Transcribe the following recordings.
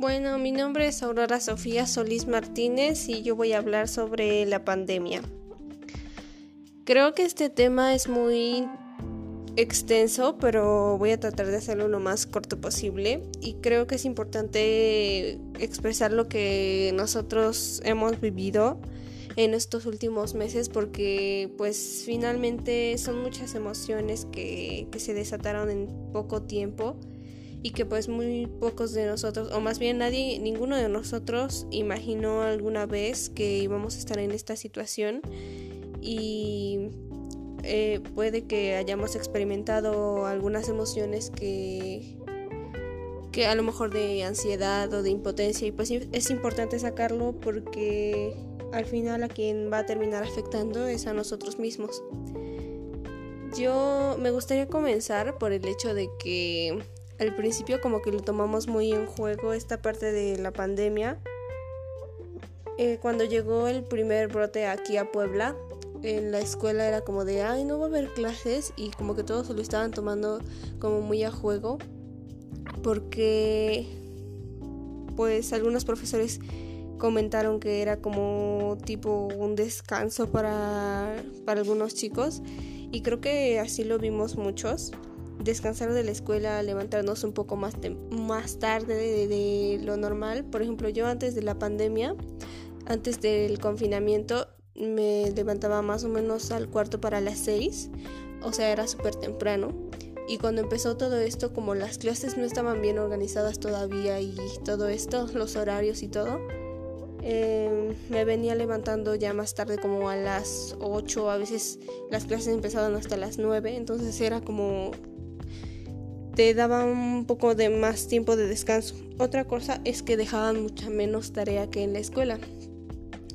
Bueno, mi nombre es Aurora Sofía Solís Martínez y yo voy a hablar sobre la pandemia. Creo que este tema es muy extenso, pero voy a tratar de hacerlo lo más corto posible y creo que es importante expresar lo que nosotros hemos vivido en estos últimos meses porque pues finalmente son muchas emociones que, que se desataron en poco tiempo y que pues muy pocos de nosotros, o más bien nadie, ninguno de nosotros imaginó alguna vez que íbamos a estar en esta situación y eh, puede que hayamos experimentado algunas emociones que que a lo mejor de ansiedad o de impotencia y pues es importante sacarlo porque al final a quien va a terminar afectando es a nosotros mismos. Yo me gustaría comenzar por el hecho de que al principio como que lo tomamos muy en juego esta parte de la pandemia. Eh, cuando llegó el primer brote aquí a Puebla, en la escuela era como de, ay, no va a haber clases y como que todos se lo estaban tomando como muy a juego porque pues algunos profesores comentaron que era como tipo un descanso para, para algunos chicos y creo que así lo vimos muchos descansar de la escuela, levantarnos un poco más, más tarde de, lo normal. Por ejemplo, yo antes de la pandemia, antes del confinamiento, me levantaba más o menos al cuarto para las seis, o sea, era súper temprano. Y cuando empezó todo esto, como las clases no estaban bien organizadas todavía y todo esto, los horarios y todo, em, me venía levantando ya más tarde como a las 8, a veces las clases empezaban hasta las 9, entonces era como te daba un poco de más tiempo de descanso. Otra cosa es que dejaban mucha menos tarea que en la escuela.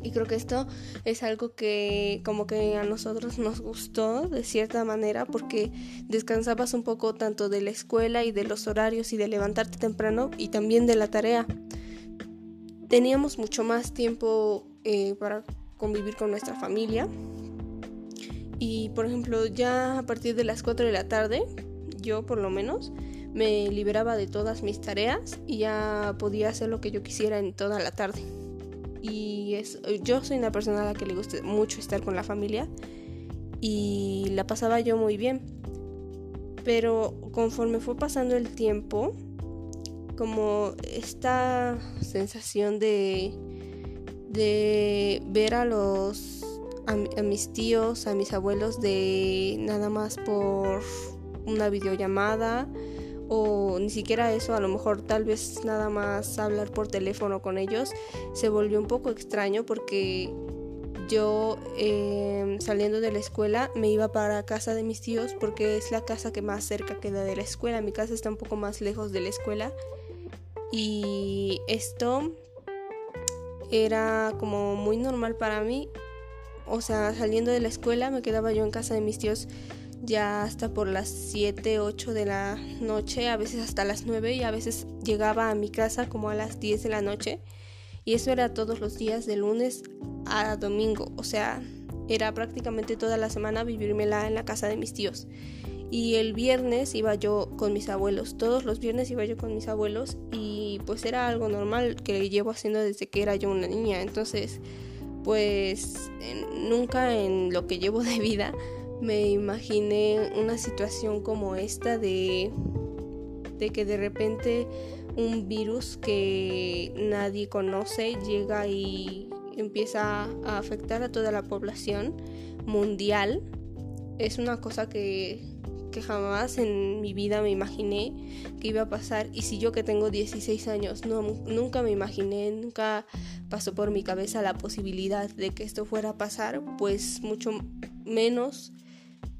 Y creo que esto es algo que como que a nosotros nos gustó de cierta manera porque descansabas un poco tanto de la escuela y de los horarios y de levantarte temprano y también de la tarea. Teníamos mucho más tiempo eh, para convivir con nuestra familia. Y por ejemplo ya a partir de las 4 de la tarde yo por lo menos me liberaba de todas mis tareas y ya podía hacer lo que yo quisiera en toda la tarde. Y es, yo soy una persona a la que le gusta mucho estar con la familia y la pasaba yo muy bien. Pero conforme fue pasando el tiempo, como esta sensación de, de ver a los a mis tíos, a mis abuelos de nada más por una videollamada o ni siquiera eso, a lo mejor tal vez nada más hablar por teléfono con ellos, se volvió un poco extraño porque yo em, saliendo de la escuela me iba para casa de mis tíos porque es la casa que más cerca queda de la escuela, mi casa está un poco más lejos de la escuela y esto era como muy normal para mí, o sea, saliendo de la escuela me quedaba yo en casa de mis tíos ya hasta por las 7, 8 de la noche, a veces hasta las 9 y a veces llegaba a mi casa como a las 10 de la noche. Y eso era todos los días de lunes a domingo, o sea, era prácticamente toda la semana vivírmela en la casa de mis tíos. Y el viernes iba yo con mis abuelos, todos los viernes iba yo con mis abuelos y pues era algo normal que llevo haciendo desde que era yo una niña. Entonces, pues nunca en lo que llevo de vida me imaginé una situación como esta de, de que de repente un virus que nadie conoce llega y empieza a afectar a toda la población mundial. Es una cosa que, que jamás en mi vida me imaginé que iba a pasar. Y si yo que tengo 16 años no, nunca me imaginé, nunca pasó por mi cabeza la posibilidad de que esto fuera a pasar, pues mucho menos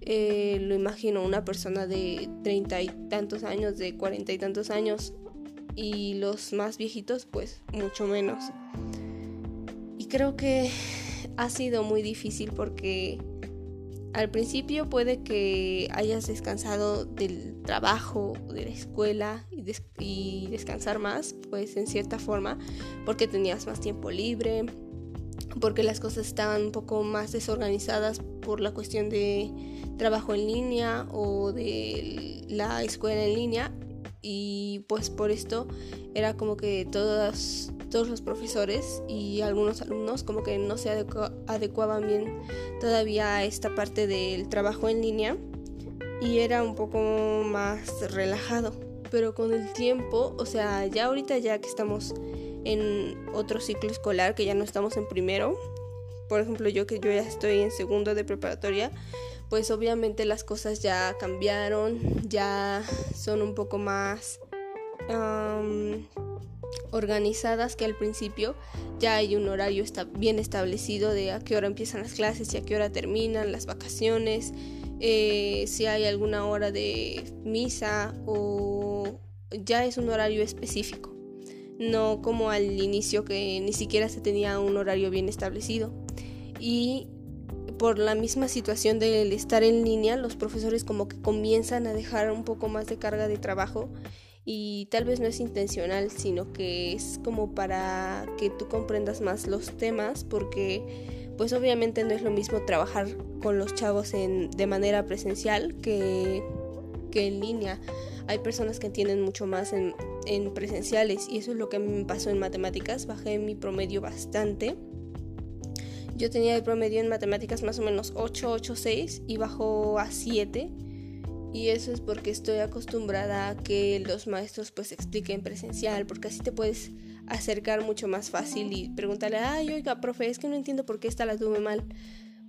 eh, lo imagino una persona de treinta y tantos años, de cuarenta y tantos años, y los más viejitos pues mucho menos. Y creo que ha sido muy difícil porque al principio puede que hayas descansado del trabajo, de la escuela y, y descansar más, pues en cierta forma, porque tenías más tiempo libre, porque las cosas estaban un poco más desorganizadas por la cuestión de trabajo en línea o de la escuela en línea y pues por esto era como que todos, los profesores y algunos alumnos como que no se adecuaban bien todavía a esta parte del trabajo en línea y era un poco más relajado. Pero con el tiempo, o sea, ya ahorita ya que estamos en otro ciclo escolar, que ya no estamos en primero, por ejemplo yo que yo ya estoy en segundo de preparatoria, pues obviamente las cosas ya cambiaron, ya son un poco más organizadas que al principio. Ya hay un horario está bien establecido de a qué hora empiezan las clases y a qué hora terminan las vacaciones, eh, si hay alguna hora de misa o ya es un horario específico. No como al inicio que ni siquiera se tenía un horario bien establecido. Y por la misma situación del estar en línea, los profesores como que comienzan a dejar un poco más de carga de trabajo y tal vez no es intencional, sino que es como para que tú comprendas más los temas porque pues obviamente no es lo mismo trabajar con los chavos en, de manera presencial que, que en línea. Hay personas que entienden mucho más en, en presenciales y eso es lo que me pasó en matemáticas. Bajé mi promedio bastante yo tenía el promedio en matemáticas más o menos 8, 8, 6 y bajó a 7. Y eso es porque estoy acostumbrada a que los maestros pues expliquen presencial, porque así te puedes acercar mucho más fácil y preguntarle, ay, oiga, profe, es que no entiendo por qué esta la tuve mal.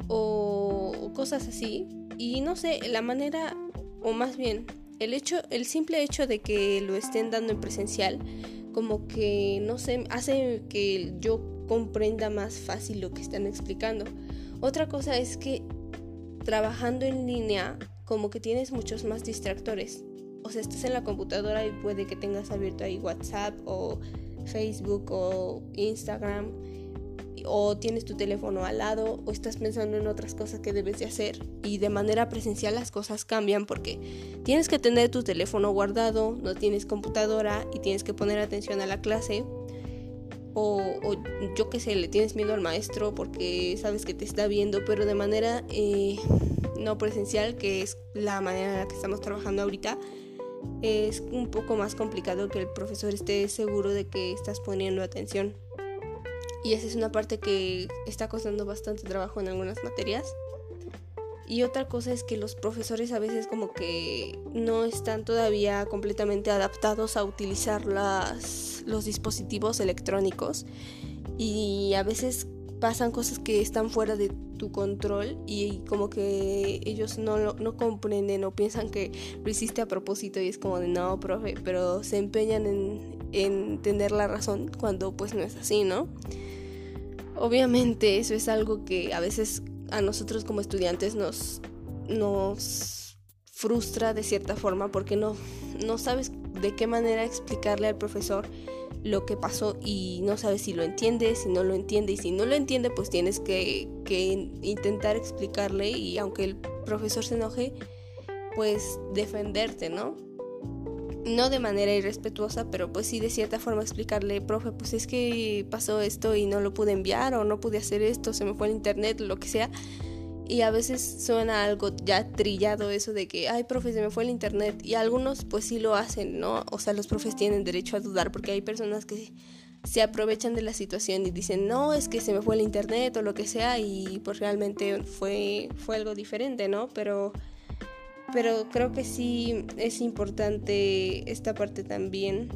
O cosas así. Y no sé, la manera, o más bien, el hecho, el simple hecho de que lo estén dando en presencial, como que, no sé, hace que yo comprenda más fácil lo que están explicando. Otra cosa es que trabajando en línea como que tienes muchos más distractores. O sea, estás en la computadora y puede que tengas abierto ahí WhatsApp o Facebook o Instagram o tienes tu teléfono al lado o estás pensando en otras cosas que debes de hacer y de manera presencial las cosas cambian porque tienes que tener tu teléfono guardado, no tienes computadora y tienes que poner atención a la clase o, yo qué sé, le tienes miedo al maestro porque sabes que te está viendo, pero de manera eh, no presencial, que es la manera en la que estamos trabajando ahorita, es un poco más complicado que el profesor esté seguro de que estás poniendo atención. Y esa es una parte que está costando bastante trabajo en algunas materias. Y otra cosa es que los profesores a veces como que no están todavía completamente adaptados a utilizar las, los dispositivos electrónicos y a veces pasan cosas que están fuera de tu control y como que ellos no, no comprenden o piensan que lo hiciste a propósito y es como de no, profe, pero se empeñan en, en tener la razón cuando pues no es así, ¿no? Obviamente eso es algo que a veces a nosotros como estudiantes nos, nos frustra de cierta forma porque no, no sabes de qué manera explicarle al profesor lo que pasó y no sabes si lo entiende, si no lo entiende y si no lo entiende pues tienes que, que intentar explicarle y aunque el profesor se enoje pues defenderte, ¿no? No de manera irrespetuosa, pero pues sí de cierta forma explicarle, profe, pues es que pasó esto y no lo pude enviar o no pude hacer esto, se me fue el internet, lo que sea. Y a veces suena algo ya trillado eso de que, ay, profe, se me fue el internet. Y algunos pues sí lo hacen, ¿no? O sea, los profes tienen derecho a dudar porque hay personas que se aprovechan de la situación y dicen, no, es que se me fue el internet o lo que sea y pues realmente fue, fue algo diferente, ¿no? Pero pero creo que sí es importante esta parte también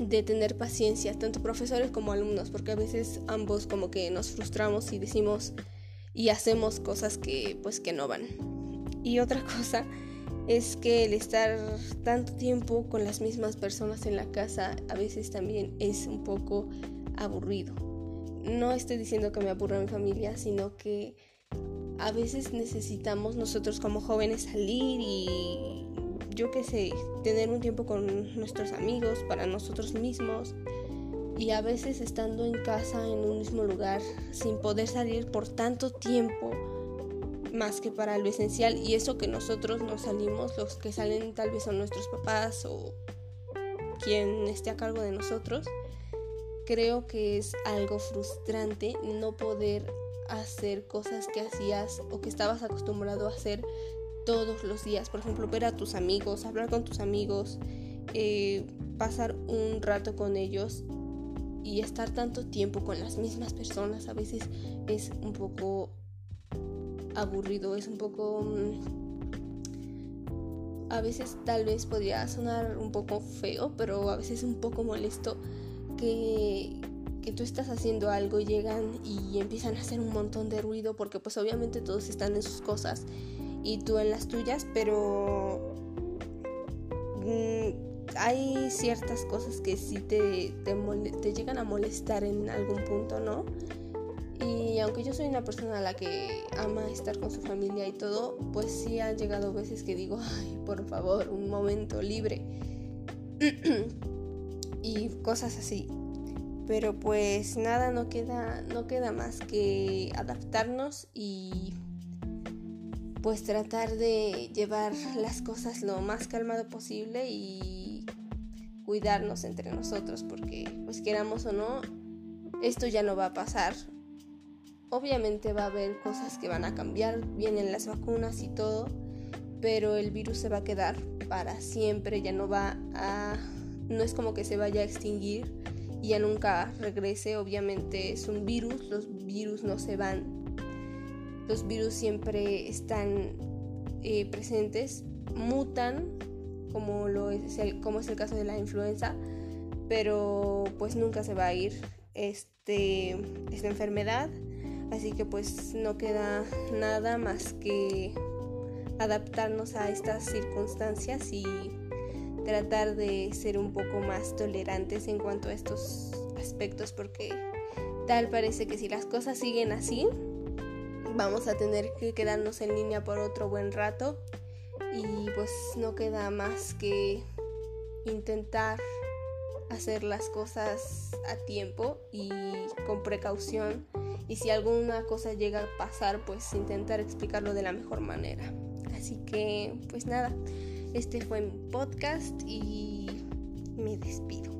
de tener paciencia, tanto profesores como alumnos, porque a veces ambos como que nos frustramos y decimos y hacemos cosas que pues que no van. Y otra cosa es que el estar tanto tiempo con las mismas personas en la casa a veces también es un poco aburrido. No estoy diciendo que me aburra mi familia, sino que a veces necesitamos nosotros como jóvenes salir y yo qué sé, tener un tiempo con nuestros amigos, para nosotros mismos. Y a veces estando en casa, en un mismo lugar, sin poder salir por tanto tiempo, más que para lo esencial. Y eso que nosotros no salimos, los que salen tal vez son nuestros papás o quien esté a cargo de nosotros. Creo que es algo frustrante no poder hacer cosas que hacías o que estabas acostumbrado a hacer todos los días. Por ejemplo, ver a tus amigos, hablar con tus amigos eh, pasar un rato con ellos y estar tanto tiempo con las mismas personas a veces es un poco aburrido, es un poco... Mm, a veces tal vez podría sonar un poco feo, pero a veces un poco molesto que, que tú estás haciendo algo, llegan y empiezan a hacer un montón de ruido porque pues obviamente todos están en sus cosas y tú en las tuyas, pero mm, hay ciertas cosas que sí te, te, llegan a molestar en algún punto, ¿no? Y aunque yo soy una persona a la que ama estar con su familia y todo, pues sí han llegado veces que digo, ay, por favor, un momento libre. y cosas así. Pero pues nada, no queda, no queda más que adaptarnos y pues tratar de llevar las cosas lo más calmado posible y cuidarnos entre nosotros porque pues queramos o no, esto ya no va a pasar. Obviamente va a haber cosas que van a cambiar, vienen las vacunas y todo, pero el virus se va a quedar para siempre, ya no va a no es como que se vaya a extinguir y ya nunca regrese, obviamente es un virus, los virus no se van. Los virus siempre están eh, presentes, mutan, como, lo es el, como es el caso de la influenza, pero pues nunca se va a ir este, esta enfermedad, así que pues no queda nada más que adaptarnos a estas circunstancias y tratar de ser un poco más tolerantes en cuanto a estos aspectos porque tal parece que si las cosas siguen así, vamos a tener que quedarnos en línea por otro buen rato. Y pues no queda más que intentar hacer las cosas a tiempo y con precaución. Y si alguna cosa llega a pasar pues intentar explicarlo de la mejor manera. Así que pues nada este fue mi podcast y me despido